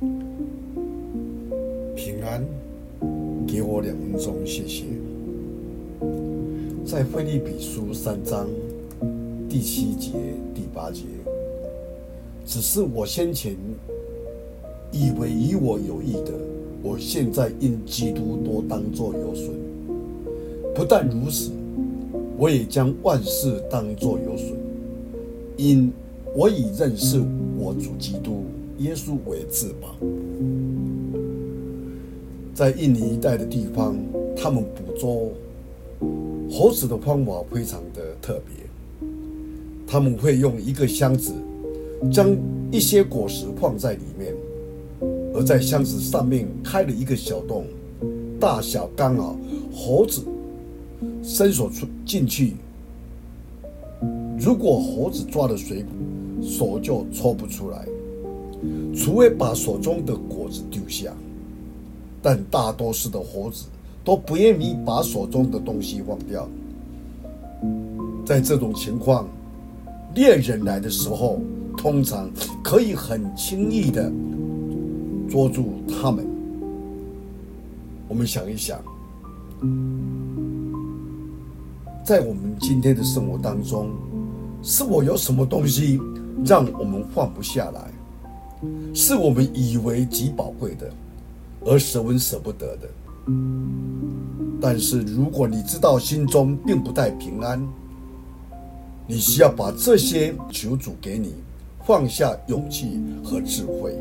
平安，给我两分钟，谢谢。在腓立比书三章第七节、第八节，只是我先前以为与我有益的，我现在因基督多当作有损。不但如此，我也将万事当作有损，因我已认识我主基督耶稣为至宝。在印尼一带的地方，他们捕捉猴子的方法非常的特别。他们会用一个箱子，将一些果实放在里面，而在箱子上面开了一个小洞，大小刚好，猴子伸手出进去。如果猴子抓了水果，手就抽不出来，除非把手中的果子丢下。但大多数的猴子都不愿意把手中的东西忘掉。在这种情况，猎人来的时候，通常可以很轻易的捉住他们。我们想一想，在我们今天的生活当中，是否有什么东西让我们放不下来？是我们以为极宝贵的，而舍文舍不得的。但是如果你知道心中并不带平安，你需要把这些求主给你放下勇气和智慧。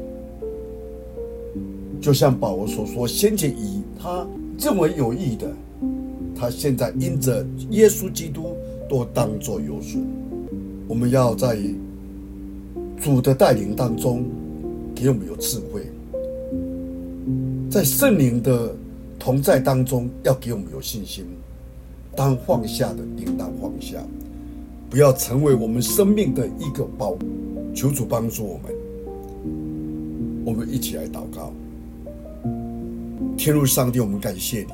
就像保罗所说，先前以他认为有益的，他现在因着耶稣基督都当作有损。我们要在主的带领当中，给我们有智慧；在圣灵的同在当中，要给我们有信心。当放下的，应当放下，不要成为我们生命的一个包。求主帮助我们。我们一起来祷告。天路上帝，我们感谢你，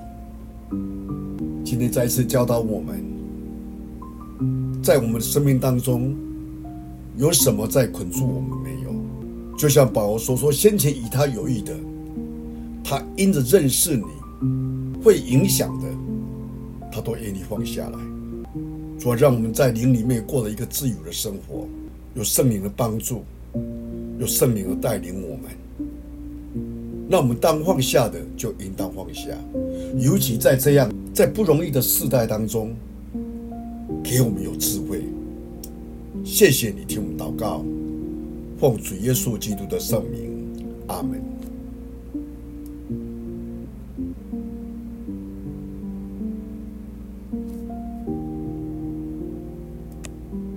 今天再一次教导我们。在我们的生命当中，有什么在捆住我们没有？就像保罗所说，先前与他有益的，他因着认识你，会影响的，他都愿意放下来。主，让我们在灵里面过了一个自由的生活，有圣灵的帮助，有圣灵的带领我们。那我们当放下的，就应当放下，尤其在这样在不容易的世代当中。给我们有智慧，谢谢你听我们祷告，奉主耶稣基督的圣名，阿门。